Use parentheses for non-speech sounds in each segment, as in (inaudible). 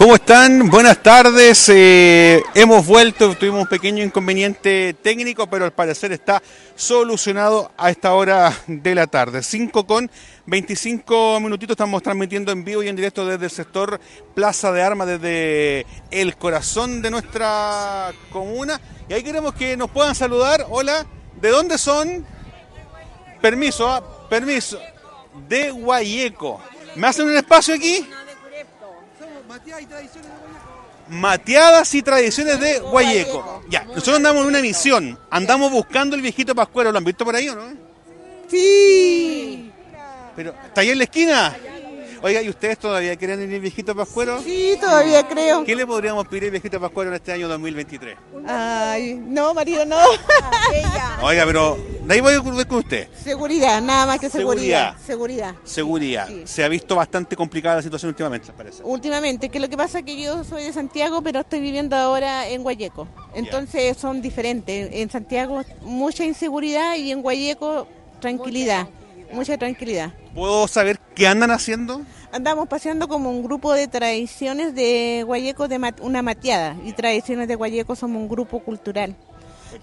¿Cómo están? Buenas tardes. Eh, hemos vuelto, tuvimos un pequeño inconveniente técnico, pero al parecer está solucionado a esta hora de la tarde. 5 con 25 minutitos estamos transmitiendo en vivo y en directo desde el sector Plaza de Armas, desde el corazón de nuestra comuna. Y ahí queremos que nos puedan saludar. Hola, ¿de dónde son? Permiso, ah, permiso. De Guayeco. ¿Me hacen un espacio aquí? Mateadas y tradiciones de Guayeco. Ya, nosotros andamos en una misión. Andamos buscando el viejito Pascuero. ¿Lo han visto por ahí o no? Sí. Pero, ¿está ahí en la esquina? Oiga, ¿y ustedes todavía creen en el viejito Pascuero? Sí, todavía creo. ¿Qué le podríamos pedir al viejito Pascuero en este año 2023? Ay, no, marido, no. Oiga, pero de ahí voy a con usted. Seguridad, nada más que seguridad. Seguridad. Seguridad. Se ha visto bastante complicada la situación últimamente, parece. Últimamente, que lo que pasa es que yo soy de Santiago, pero estoy viviendo ahora en Guayeco. Entonces son diferentes. En Santiago mucha inseguridad y en Guayeco tranquilidad, mucha tranquilidad. ¿Puedo saber qué andan haciendo? Andamos paseando como un grupo de tradiciones de Guayeco, de una mateada. Y tradiciones de Guayeco somos un grupo cultural.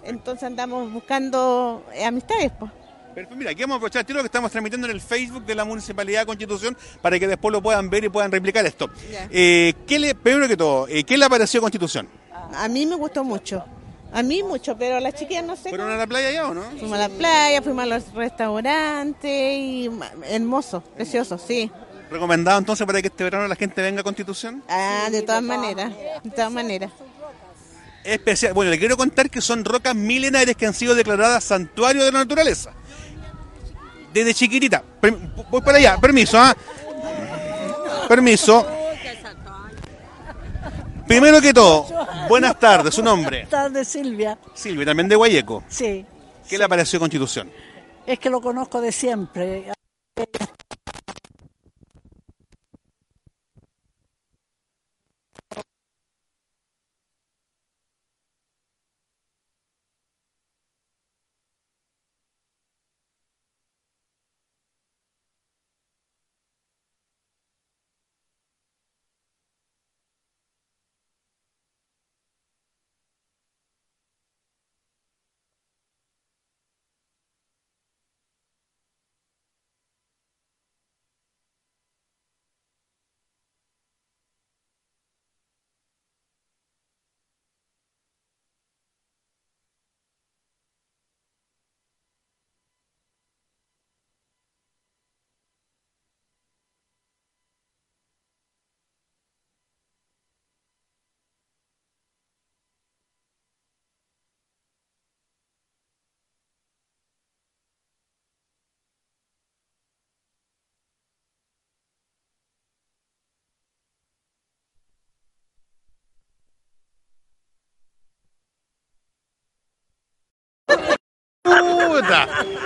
Entonces andamos buscando eh, amistades. Pues. Pero mira, aquí vamos a aprovechar el tiro que estamos transmitiendo en el Facebook de la Municipalidad de Constitución para que después lo puedan ver y puedan replicar esto. Eh, ¿qué le, primero que todo, eh, ¿qué le pareció Constitución? A mí me gustó mucho. A mí mucho, pero a las chiquillas no sé. ¿Fueron a la playa ya o no? Fuimos a la playa, fuimos a los restaurantes y hermoso, precioso, sí. ¿Recomendado entonces para que este verano la gente venga a Constitución? Ah, de todas maneras, de todas maneras. Especial. Bueno, le quiero contar que son rocas milenarias que han sido declaradas santuario de la naturaleza. Desde chiquitita. Voy para allá, permiso, ¿ah? Permiso. Primero que todo, buenas tardes, su nombre. Buenas tardes, Silvia. Silvia, también de Guayeco. Sí. ¿Qué le pareció Constitución? Es que lo conozco de siempre.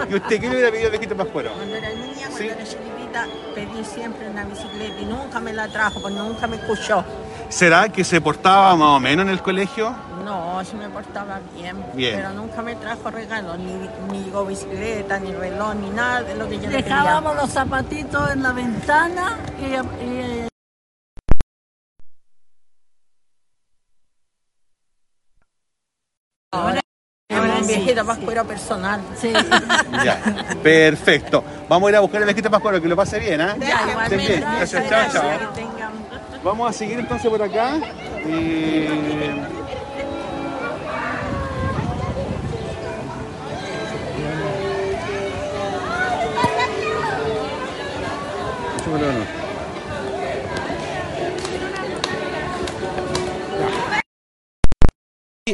¿Y usted qué le hubiera pedido viejito Pascuero? Cuando era niña, cuando era chiquitita, pedí siempre una bicicleta y nunca me la trajo, porque nunca me escuchó. ¿Será que se portaba más o menos en el colegio? No, sí me portaba bien, bien. pero nunca me trajo regalo, ni, ni bicicleta, ni reloj, ni nada de lo que yo le pedía. Dejábamos los zapatitos en la ventana y, y viejita pascuero personal. Sí. (laughs) Ya, perfecto. Vamos a ir a buscar el viejito pascuero, que lo pase bien, ¿ah? Ya, igualmente. Gracias, chao, chao. Vamos a seguir entonces por acá. Eh...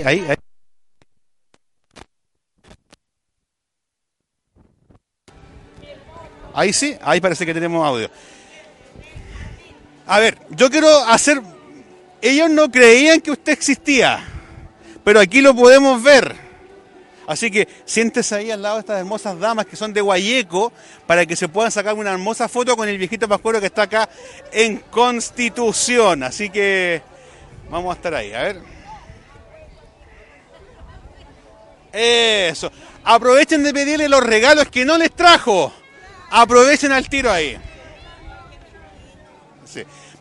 Ahí, ahí. Ahí sí, ahí parece que tenemos audio. A ver, yo quiero hacer... Ellos no creían que usted existía, pero aquí lo podemos ver. Así que siéntese ahí al lado de estas hermosas damas que son de Guayeco para que se puedan sacar una hermosa foto con el viejito pascuero que está acá en Constitución. Así que vamos a estar ahí, a ver. Eso. Aprovechen de pedirle los regalos que no les trajo. Aprovechen al tiro ahí.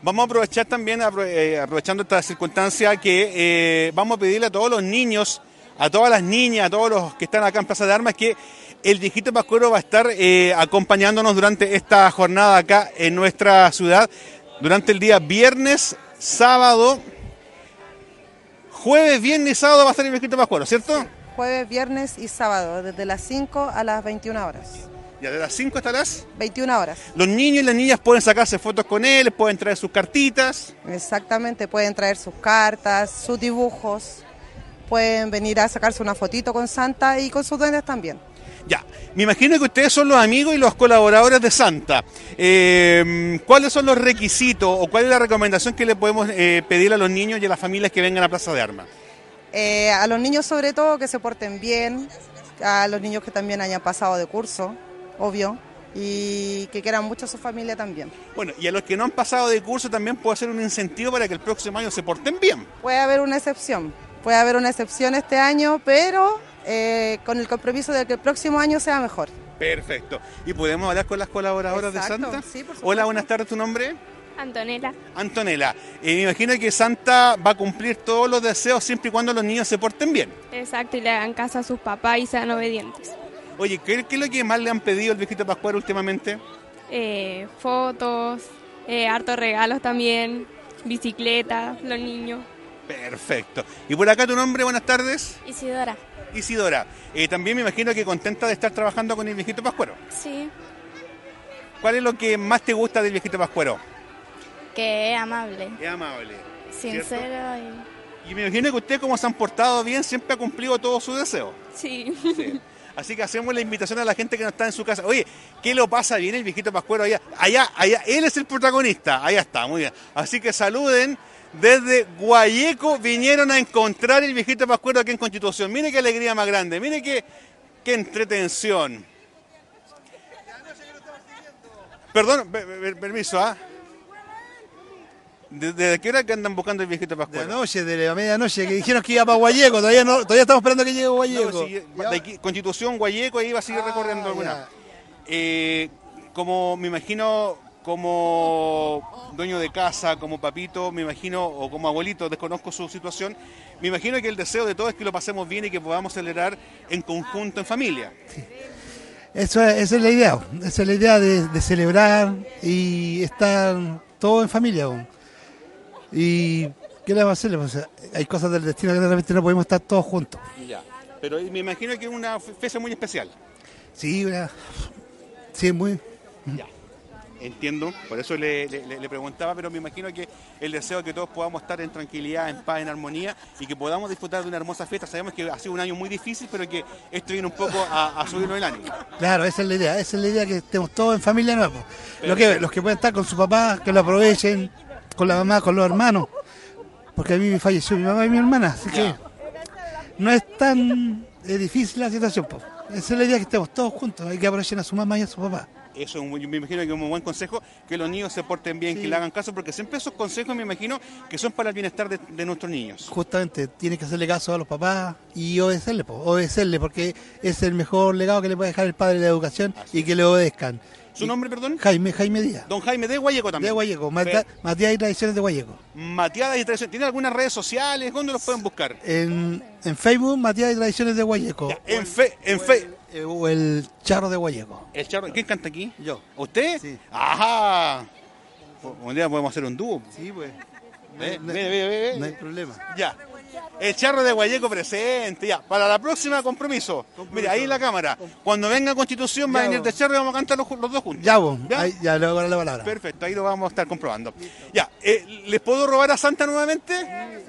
Vamos a aprovechar también, eh, aprovechando esta circunstancia, que eh, vamos a pedirle a todos los niños, a todas las niñas, a todos los que están acá en Plaza de Armas, que el viejito Pascuero va a estar eh, acompañándonos durante esta jornada acá en nuestra ciudad, durante el día viernes, sábado, jueves, viernes y sábado va a estar el viejito Pascuero, ¿cierto? Jueves, viernes y sábado, desde las 5 a las 21 horas. Ya de las 5 hasta las 21 horas. Los niños y las niñas pueden sacarse fotos con él, pueden traer sus cartitas. Exactamente, pueden traer sus cartas, sus dibujos, pueden venir a sacarse una fotito con Santa y con sus duendes también. Ya, me imagino que ustedes son los amigos y los colaboradores de Santa. Eh, ¿Cuáles son los requisitos o cuál es la recomendación que le podemos eh, pedir a los niños y a las familias que vengan a Plaza de Armas? Eh, a los niños sobre todo que se porten bien, a los niños que también hayan pasado de curso, obvio, y que quieran mucho a su familia también. Bueno, y a los que no han pasado de curso también puede ser un incentivo para que el próximo año se porten bien. Puede haber una excepción, puede haber una excepción este año, pero eh, con el compromiso de que el próximo año sea mejor. Perfecto. ¿Y podemos hablar con las colaboradoras Exacto, de Santa? sí, por supuesto. Hola, buenas tardes, ¿tu nombre? Antonella. Antonella. Eh, me imagino que Santa va a cumplir todos los deseos siempre y cuando los niños se porten bien. Exacto, y le hagan caso a sus papás y sean obedientes. Oye, ¿qué, qué es lo que más le han pedido al viejito Pascual últimamente? Eh, fotos, eh, hartos regalos también, bicicleta, los niños. Perfecto. Y por acá tu nombre, buenas tardes. Isidora. Isidora. Eh, también me imagino que contenta de estar trabajando con el viejito Pascuero. Sí. ¿Cuál es lo que más te gusta del viejito Pascuero? Que es amable, Es amable. sincero Y me imagino que usted, como se han portado bien, siempre ha cumplido todos sus deseos. y... Sí. Sí. (laughs) Así que hacemos la invitación a la gente que no está en su casa. Oye, ¿qué lo pasa bien el viejito Pascuero allá? Allá, allá, él es el protagonista. Allá está, muy bien. Así que saluden. Desde Guayeco vinieron a encontrar el viejito Pascuero aquí en Constitución. Mire qué alegría más grande, mire qué, qué entretención. Perdón, per- per- permiso, ¿ah? ¿Desde ¿Desde qué hora que andan buscando el viejito De la Pascuero? noche, de la medianoche, que dijeron que iba para Guayeco, todavía no, todavía estamos esperando que llegue No, Guayeco. sí, de aquí, Constitución, Guayeco, ahí va a seguir Ah, recorriendo alguna. Eh, como me imagino, como dueño de casa, como papito, me imagino, o como abuelito, desconozco su situación, me imagino que el deseo de todos es que lo pasemos bien y que podamos celebrar en conjunto, en familia. Eso es, esa es la idea, esa es la idea de, de celebrar y estar todos en familia. Y ¿qué le vamos a hacer? Hay cosas del destino que de repente no podemos estar todos juntos. Ya. Pero me imagino que es una fe- fecha muy especial. Sí, una- sí, muy. Ya. Entiendo, por eso le, le- le preguntaba, pero me imagino que el deseo es que todos podamos estar en tranquilidad, en paz, en armonía y que podamos disfrutar de una hermosa fiesta. Sabemos que ha sido un año muy difícil, pero que esto viene un poco a, a subirnos el ánimo. Claro, esa es la idea, esa es la idea que estemos todos en familia nueva. Lo que, los que pueden estar con su papá, que lo aprovechen, con la mamá, con los hermanos. Porque a mí me falleció mi mamá y mi hermana, así que no es tan eh, difícil la situación. po. Esa es la idea que estemos todos juntos, hay que aprovechar a su mamá y a su papá. Eso yo me imagino que es un buen consejo, que los niños se porten bien, que le hagan caso, porque siempre esos consejos me imagino que son para el bienestar de, de nuestros niños. Justamente tiene que hacerle caso a los papás y obedecerle, po, obedecerle, porque es el mejor legado que le puede dejar el padre de la educación y que le obedezcan. ¿Su nombre, perdón? Jaime, Jaime Díaz. Don Jaime de Guayeco De también. Guayeco, Matías Matías y Tradiciones de Guayeco. Matías y Tradición. ¿Tiene algunas redes sociales? ¿Dónde los pueden buscar? En, en Facebook, Matías y Tradiciones de Guayeco. Ya, en fe, en fe. O el Charro de Guayeco. El charro, ¿quién canta aquí? Yo. ¿Usted? Sí. Ajá. Un día podemos hacer un dúo. Sí, pues. Ve, ve, ve. No hay problema. Ya. El charro de Guayeco presente, ya. Para la próxima, compromiso. Mira, ahí en la cámara. Cuando venga Constitución, va a venir de charro y vamos a cantar los, los dos juntos. Ya, vos. ¿Ya? Ahí, ya le voy a dar la palabra. Perfecto, ahí lo vamos a estar comprobando. Ya, eh, ¿les puedo robar a Santa nuevamente?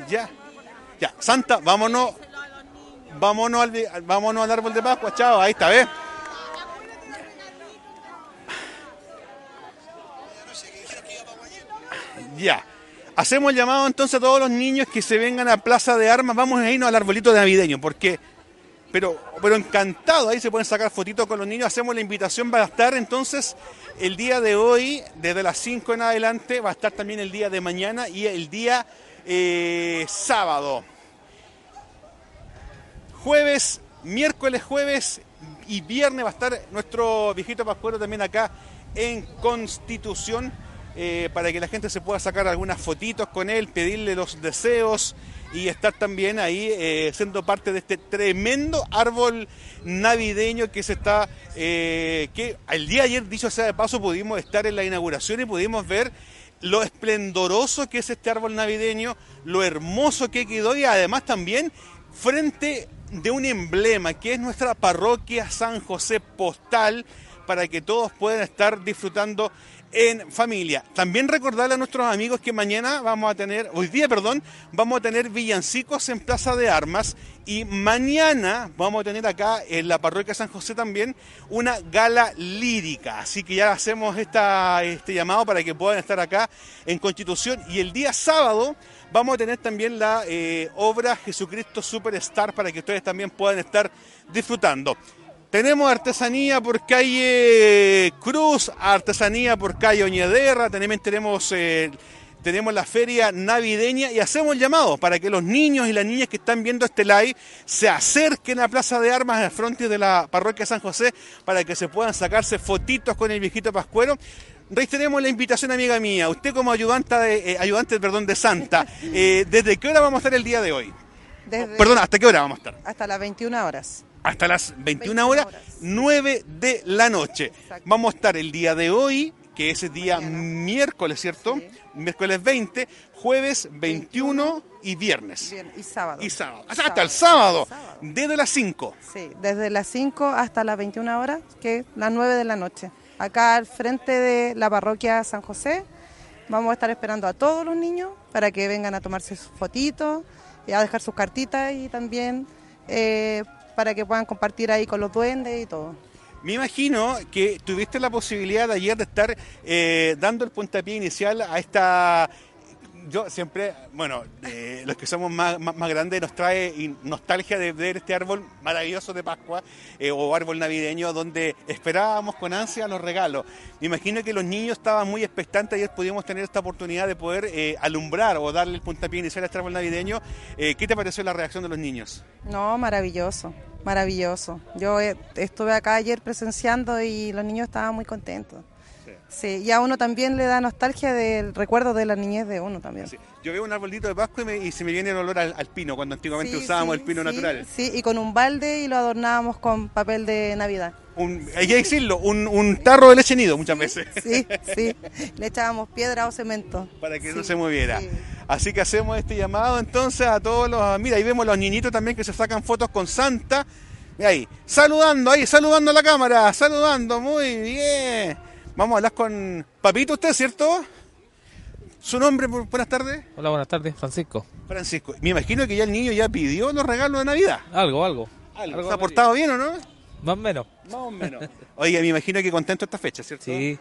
Ya. Ya, Santa, vámonos. Vámonos al, vámonos al árbol de Pascua, chao, ahí está, ¿ves? Ya. Hacemos el llamado entonces a todos los niños que se vengan a Plaza de Armas. Vamos a irnos al arbolito de navideño, porque pero, pero encantado, ahí se pueden sacar fotitos con los niños. Hacemos la invitación, va a estar entonces el día de hoy, desde las 5 en adelante, va a estar también el día de mañana y el día eh, sábado. Jueves, miércoles, jueves y viernes va a estar nuestro viejito pascuero también acá en Constitución. Eh, para que la gente se pueda sacar algunas fotitos con él, pedirle los deseos y estar también ahí eh, siendo parte de este tremendo árbol navideño que se está, eh, que el día de ayer, dicho sea de paso, pudimos estar en la inauguración y pudimos ver lo esplendoroso que es este árbol navideño, lo hermoso que quedó y además también frente de un emblema que es nuestra parroquia San José Postal para que todos puedan estar disfrutando en familia. También recordarle a nuestros amigos que mañana vamos a tener, hoy día, perdón, vamos a tener villancicos en Plaza de Armas y mañana vamos a tener acá en la parroquia San José también una gala lírica. Así que ya hacemos esta, este llamado para que puedan estar acá en Constitución y el día sábado vamos a tener también la eh, obra Jesucristo Superstar para que ustedes también puedan estar disfrutando. Tenemos artesanía por calle Cruz, artesanía por calle Oñederra, tenemos, eh, tenemos la feria navideña y hacemos el llamado para que los niños y las niñas que están viendo este live se acerquen a Plaza de Armas al frente de la parroquia San José para que se puedan sacarse fotitos con el viejito Pascuero. Reiteremos la invitación, amiga mía. Usted como ayudante, de, eh, ayudante perdón, de Santa, eh, ¿desde qué hora vamos a estar el día de hoy? Desde- Perdón, ¿hasta qué hora vamos a estar? Hasta las 21 horas. Hasta las 21 21 horas, horas. 9 de la noche. Exacto. Vamos a estar el día de hoy, que es el día Mañana. miércoles, ¿cierto? Sí. Miércoles 20, jueves 21 y viernes. Bien, y sábado. Y sábado. Hasta el sábado, Sábado. desde las 5. Sí, desde las 5 hasta las 21 horas, que es las 9 de la noche. Acá al frente de la parroquia San José, vamos a estar esperando a todos los niños para que vengan a tomarse sus fotitos, y a dejar sus cartitas y también eh, para que puedan compartir ahí con los duendes y todo. Me imagino que tuviste la posibilidad de ayer de estar eh, dando el puntapié inicial a esta... Yo siempre, bueno, eh, los que somos más, más, más grandes nos trae y nostalgia de ver este árbol maravilloso de Pascua eh, o árbol navideño donde esperábamos con ansia los regalos. Me imagino que los niños estaban muy expectantes, ayer pudimos tener esta oportunidad de poder eh, alumbrar o darle el puntapié inicial a este árbol navideño. ¿Qué te pareció la reacción de los niños? No, maravilloso, maravilloso. Yo estuve acá ayer presenciando y los niños estaban muy contentos. Sí, y a uno también le da nostalgia del recuerdo de la niñez de uno también. Sí. Yo veo un arbolito de Pascua y, me- y se me viene el olor al, al pino, cuando antiguamente Sí, usábamos sí, el pino natural. Sí, y con un balde y lo adornábamos con papel de Navidad. Un, hay que decirlo, un, un tarro de leche nido muchas veces, Sí, sí. Le echábamos piedra o cemento. para que no se moviera. sí. Así que hacemos este llamado entonces a todos los... Mira, ahí vemos los niñitos también que se sacan fotos con Santa. Mira ahí, saludando, ahí, saludando a la cámara, saludando, muy bien. Vamos a hablar con Papito, usted, ¿cierto? ¿Su nombre? bu- Buenas tardes. Hola, buenas tardes, Francisco. Francisco. Me imagino que ya el niño ya pidió los regalos de Navidad. Algo, algo. Algo. ¿Se ha portado bien o no? Más o menos. Más o menos. (laughs) Oye, me imagino que contento esta fecha, ¿cierto? Sí,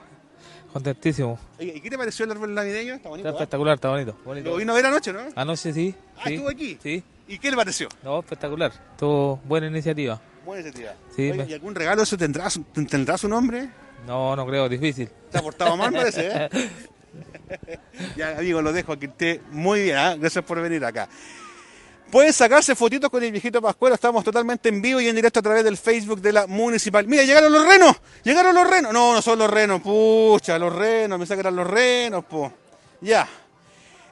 contentísimo. Oye, ¿y qué te pareció el árbol navideño? Está bonito. Está ¿eh? espectacular, está bonito. bonito. Lo vino a ver anoche, ¿no? Anoche sí. Ah, sí, estuvo aquí. Sí. ¿Y qué le pareció? No, espectacular. Tuvo buena iniciativa. Buena iniciativa. Sí, Oye, me- ¿Y algún regalo eso tendrá, tendrá su nombre? No, no creo, difícil. Se ha portado mal, parece, ¿eh? (laughs) ya, amigo, lo dejo que esté muy bien. ¿ah? Gracias por venir acá. Pueden sacarse fotitos con el viejito Pascuero. Estamos totalmente en vivo y en directo a través del Facebook de la Municipal. Mira, llegaron los renos. Llegaron los renos. No, no son los renos. Pucha, los renos. Me sacan los renos, po. Ya.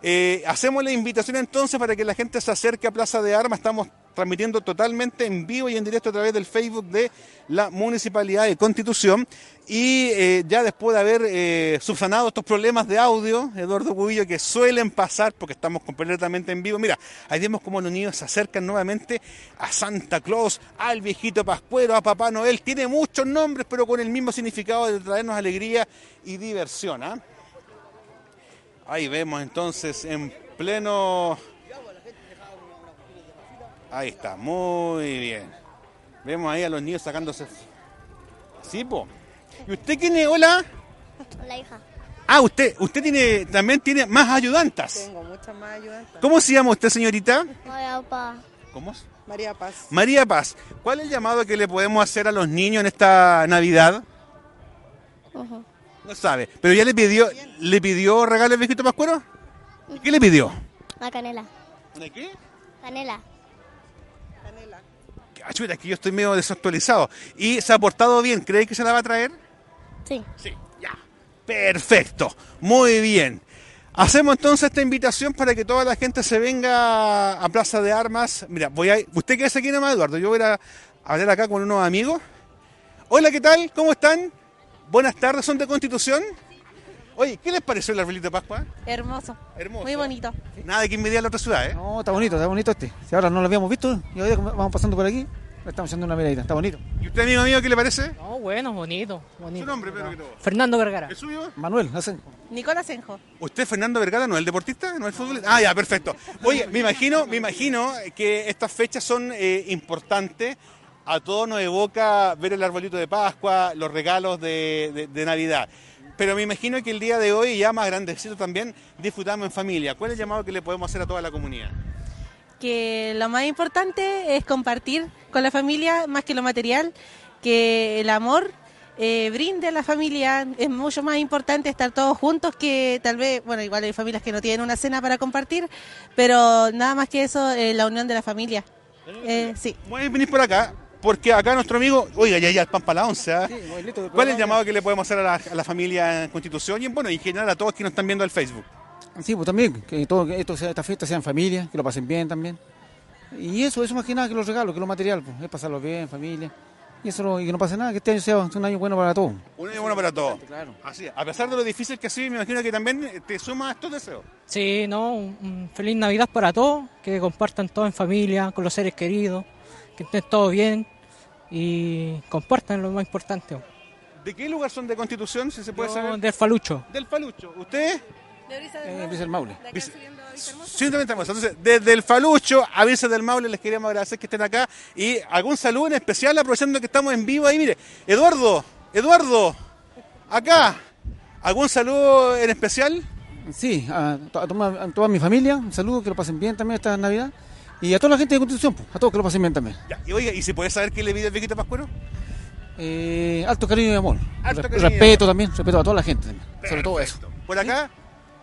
Eh, hacemos la invitación entonces para que la gente se acerque a Plaza de Armas. Estamos transmitiendo totalmente en vivo y en directo a través del Facebook de la Municipalidad de Constitución. Y eh, ya después de haber eh, subsanado estos problemas de audio, Eduardo Cubillo, que suelen pasar porque estamos completamente en vivo. Mira, ahí vemos cómo los niños se acercan nuevamente a Santa Claus, al viejito Pascuero, a Papá Noel. Tiene muchos nombres, pero con el mismo significado de traernos alegría y diversión. ¿ah? Ahí vemos entonces en pleno... Ahí está, muy bien. Vemos ahí a los niños sacándose... ¿Sí, po? ¿Y usted quién es? Hola. La hija. Ah, usted, usted tiene, también tiene más ayudantas. Tengo muchas más ayudantes. ¿Cómo se llama usted, señorita? Hola, papá. ¿Cómo es? María Paz. María Paz. ¿Cuál es el llamado que le podemos hacer a los niños en esta Navidad? Ujú. No sabe. Pero ya le pidió, le pidió regalo el viejito Pascuero. ¿Y ¿Qué le pidió? La canela. ¿De qué? Canela. Ah, chuta, es que yo estoy medio desactualizado. ¿Y se ha portado bien? ¿Cree que se la va a traer? Sí. Sí, ya. Perfecto, muy bien. Hacemos entonces esta invitación para que toda la gente se venga a Plaza de Armas. Mira, voy a. Usted quédese aquí nomás, Eduardo. Yo voy a hablar acá con unos amigos. Hola, ¿qué tal? ¿Cómo están? Buenas tardes, ¿son de Constitución? Oye, ¿qué les pareció el arbolito de Pascua? Hermoso. Hermoso. Muy bonito. Nada de que envidiar a la otra ciudad, ¿eh? No, está bonito, está bonito este. Si ahora no lo habíamos visto y hoy vamos pasando por aquí, le estamos haciendo una miradita. Está bonito. ¿Y usted, amigo mío, qué le parece? No, bueno, bonito. bonito. ¿Su nombre, todo? Fernando Vergara. ¿El suyo? Manuel, hacen. Nicolás Senjo. ¿Usted, Fernando Vergara, no es el deportista? ¿No es el futbolista? Ah, ya, perfecto. Oye, me imagino, me imagino que estas fechas son eh, importantes. A todos nos evoca ver el arbolito de Pascua, los regalos de, de- de Navidad. Pero me imagino que el día de hoy, ya más grandecito también, disfrutamos en familia. ¿Cuál es el llamado que le podemos hacer a toda la comunidad? Que lo más importante es compartir con la familia más que lo material, que el amor eh, brinde a la familia. Es mucho más importante estar todos juntos que tal vez, bueno, igual hay familias que no tienen una cena para compartir, pero nada más que eso, eh, la unión de la familia. Eh, sí. Pueden venir por acá, porque acá nuestro amigo, oiga, ya ya el pan para la once. ¿ah? ¿Cuál es el llamado que le podemos hacer a la, a la familia en Constitución y, bueno, en general a todos que nos están viendo el Facebook? Sí, pues también, que todo que esto sea, esta fiesta sea en familia, que lo pasen bien también. Y eso, eso más que nada que los regalos, que lo material, pues, es pasarlo bien, en familia. Y eso y que no pase nada, que este año sea un año bueno para todos. Un año bueno para todos. Claro. Así es. A pesar de lo difícil que ha sido, me imagino que también eh, te suma a estos deseos. Sí, no, un, un feliz Navidad para todos, que compartan todo en familia, con los seres queridos, que estén todos bien y compartan lo más importante. ¿De qué lugar son de Constitución, si se puede Yo, saber? del Falucho. Del Falucho. ¿Usted? Eh, Luis el Maule. Simplemente hermoso. Entonces, desde el Falucho a Virgen del Maule les queríamos agradecer que estén acá y algún saludo en especial aprovechando que estamos en vivo ahí. Mire, Eduardo, Eduardo, acá, ¿algún saludo en especial? Sí, a, to- a toma- a toda mi familia, un saludo, que lo pasen bien también esta Navidad. Y a toda la gente de Constitución, pues, a todos que lo pasen bien también. Ya, y oiga, ¿y si puede saber qué le pide el viejito Pascuero? Eh, alto cariño y amor. Alto Re- cariño y respeto también, respeto a toda la gente también. Sobre todo eso. ¿Por acá?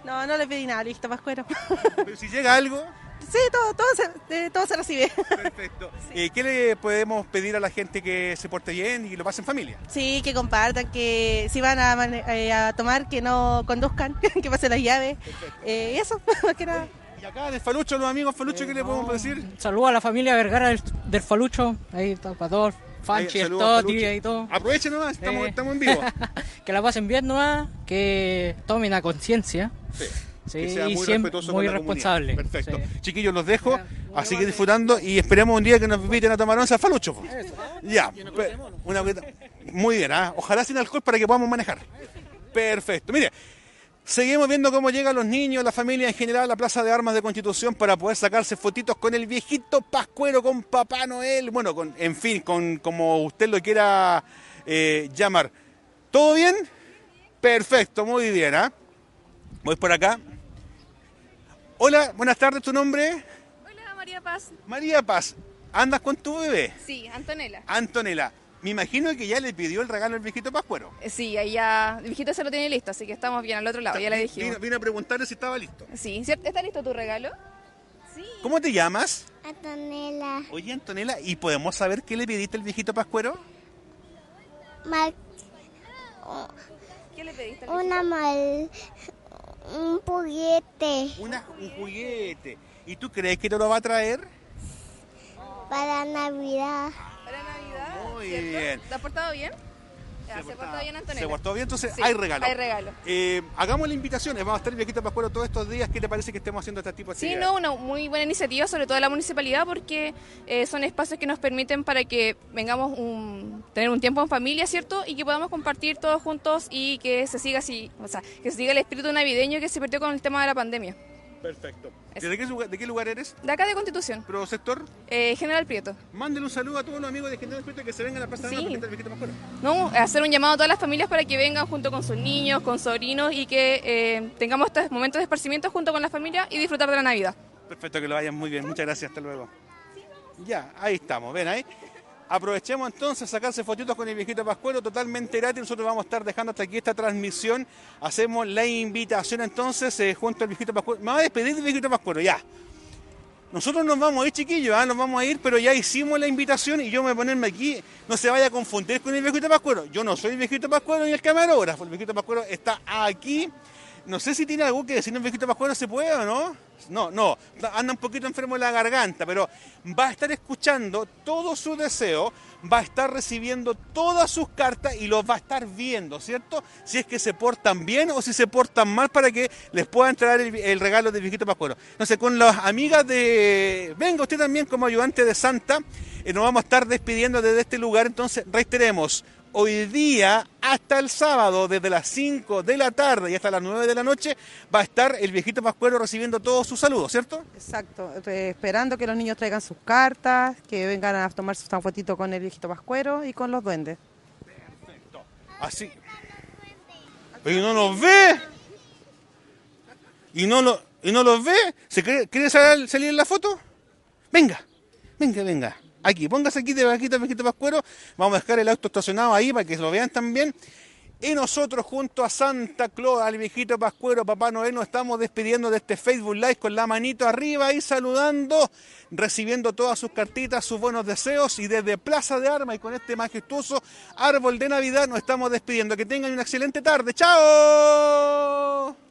No, no le pedí nada, listo, Pascuero. (laughs) Pero si llega algo, Sí, todo, todo, se, eh, todo se recibe. perfecto. (laughs) Eh, ¿Qué le podemos pedir a la gente que se porte bien y lo pase en familia? Sí, que compartan, que si van a, eh, a tomar, que no conduzcan, (laughs) que pasen las llaves. Eh, y eso, más que nada. Y acá del Falucho, los amigos Falucho, ¿qué le podemos decir? Saludos a la familia Vergara del, del Falucho, ahí está para todos, Fanchi, Ahí, el a Toti y todo. Aprovechen nomás, estamos, Eh. estamos en vivo. (laughs) que la pasen bien nomás, que tomen a conciencia. Sí. Sí, que sea y muy siempre respetuoso muy con la responsable. comunidad. Perfecto. Sí. Chiquillos, los dejo a seguir disfrutando y esperemos un día que nos inviten a tomar once al falucho. po. Ya, una muy bien, ¿ah? ojalá sin alcohol para que podamos manejar. Perfecto. Mire, seguimos viendo cómo llegan los niños, la familia en general a la Plaza de Armas de Constitución para poder sacarse fotitos con el viejito Pascuero, con Papá Noel, bueno, con, en fin, con como usted lo quiera eh, llamar. ¿Todo bien? Perfecto, muy bien, ¿ah? Voy por acá. Hola, buenas tardes, ¿tu nombre? Hola, María Paz. María Paz. ¿Andas con tu bebé? Sí, Antonella. Antonella. Me imagino que ya le pidió el regalo al viejito Pascuero. Eh, Sí, ahí ya. El viejito se lo tiene listo, así que estamos bien al otro lado, ya le dijimos. Vino, vino a preguntarle si estaba listo. Sí, ¿cierto? ¿está listo tu regalo? ¿Cómo te llamas? Antonella. Oye, Antonella, ¿y podemos saber qué le pidiste al viejito Pascuero? Mal, ¿Qué le pediste? una mal, un juguete Una, un juguete. ¿Y tú crees que te lo va a traer? para Navidad. Muy ¿cierto? bien. ¿Te has portado bien? Ya, se, portado bien, Antonella. ¿Se portó bien? Entonces Sí, hay regalo. Hay regalo. Eh, hagamos la invitación. Vamos a estar el viejito Pascuero todos estos días. ¿Qué te parece que estemos haciendo este tipo de Sí, no, una muy buena iniciativa, sobre todo de la municipalidad, porque eh, son espacios que nos permiten para que vengamos un, tener un tiempo en familia, ¿cierto? Y que podamos compartir todos juntos y que se siga así, o sea, que se siga el espíritu navideño que se perdió con el tema de la pandemia. Perfecto. ¿De qué, lugar- de qué lugar eres? De acá de Constitución, ¿Pro sector? eh, General Prieto. Mándale un saludo a todos los amigos de General Prieto que se vengan a la Plaza de Sí. A Pascuero. ¿no? Hacer un llamado a todas las familias para que vengan junto con sus niños, con sobrinos y que eh, tengamos estos momentos de esparcimiento junto con la familia y disfrutar de la Navidad. Perfecto, que lo vayan muy bien. Muchas gracias, hasta luego. Ya, ahí estamos, ven ahí. Aprovechemos entonces a sacarse fotitos con el viejito Pascuero totalmente gratis. Nosotros vamos a estar dejando hasta aquí esta transmisión. Hacemos la invitación entonces eh, junto al viejito Pascuero. Me va a despedir del viejito Pascuero, ya. Nosotros nos vamos a ir, chiquillos, ¿ah? nos vamos a ir, pero ya hicimos la invitación y yo me voy a ponerme aquí. No se vaya a confundir con el viejito pascuero. Yo no soy el viejito pascuero ni el camarógrafo. El viejito pascuero está aquí. No sé si tiene algo que decir el viejito pascuero, ¿se puede o no? No, no, anda un poquito enfermo de la garganta, pero va a estar escuchando todo su deseo, va a estar recibiendo todas sus cartas y los va a estar viendo, ¿cierto? Si es que se portan bien o si se portan mal para que les pueda entrar el, el regalo del viejito pascuero. Sé, con las amigas de... Venga usted también como ayudante de Santa, eh, nos vamos a estar despidiendo desde este lugar, entonces reiteremos, hoy día hasta el sábado, desde las 5 de la tarde y hasta las 9 de la noche, va a estar el viejito Pascuero recibiendo todos sus saludos, ¿cierto? Exacto, esperando que los niños traigan sus cartas, que vengan a tomarse una fotito con el viejito Pascuero y con los duendes. Así. Pero ¿y no los ve. ¿Y no, lo, y no los ve? ¿Se quiere, quiere sal- salir en la foto? Venga, venga, venga. Aquí, póngase aquí de vaquita, viejito Pascuero. Vamos a dejar el auto estacionado ahí para que lo vean también. Y nosotros junto a Santa Claus, al viejito Pascuero, Papá Noel, nos estamos despidiendo de este Facebook Live con la manito arriba y saludando, recibiendo todas sus cartitas, sus buenos deseos y desde Plaza de Armas y con este majestuoso árbol de Navidad nos estamos despidiendo. Que tengan una excelente tarde. ¡Chao!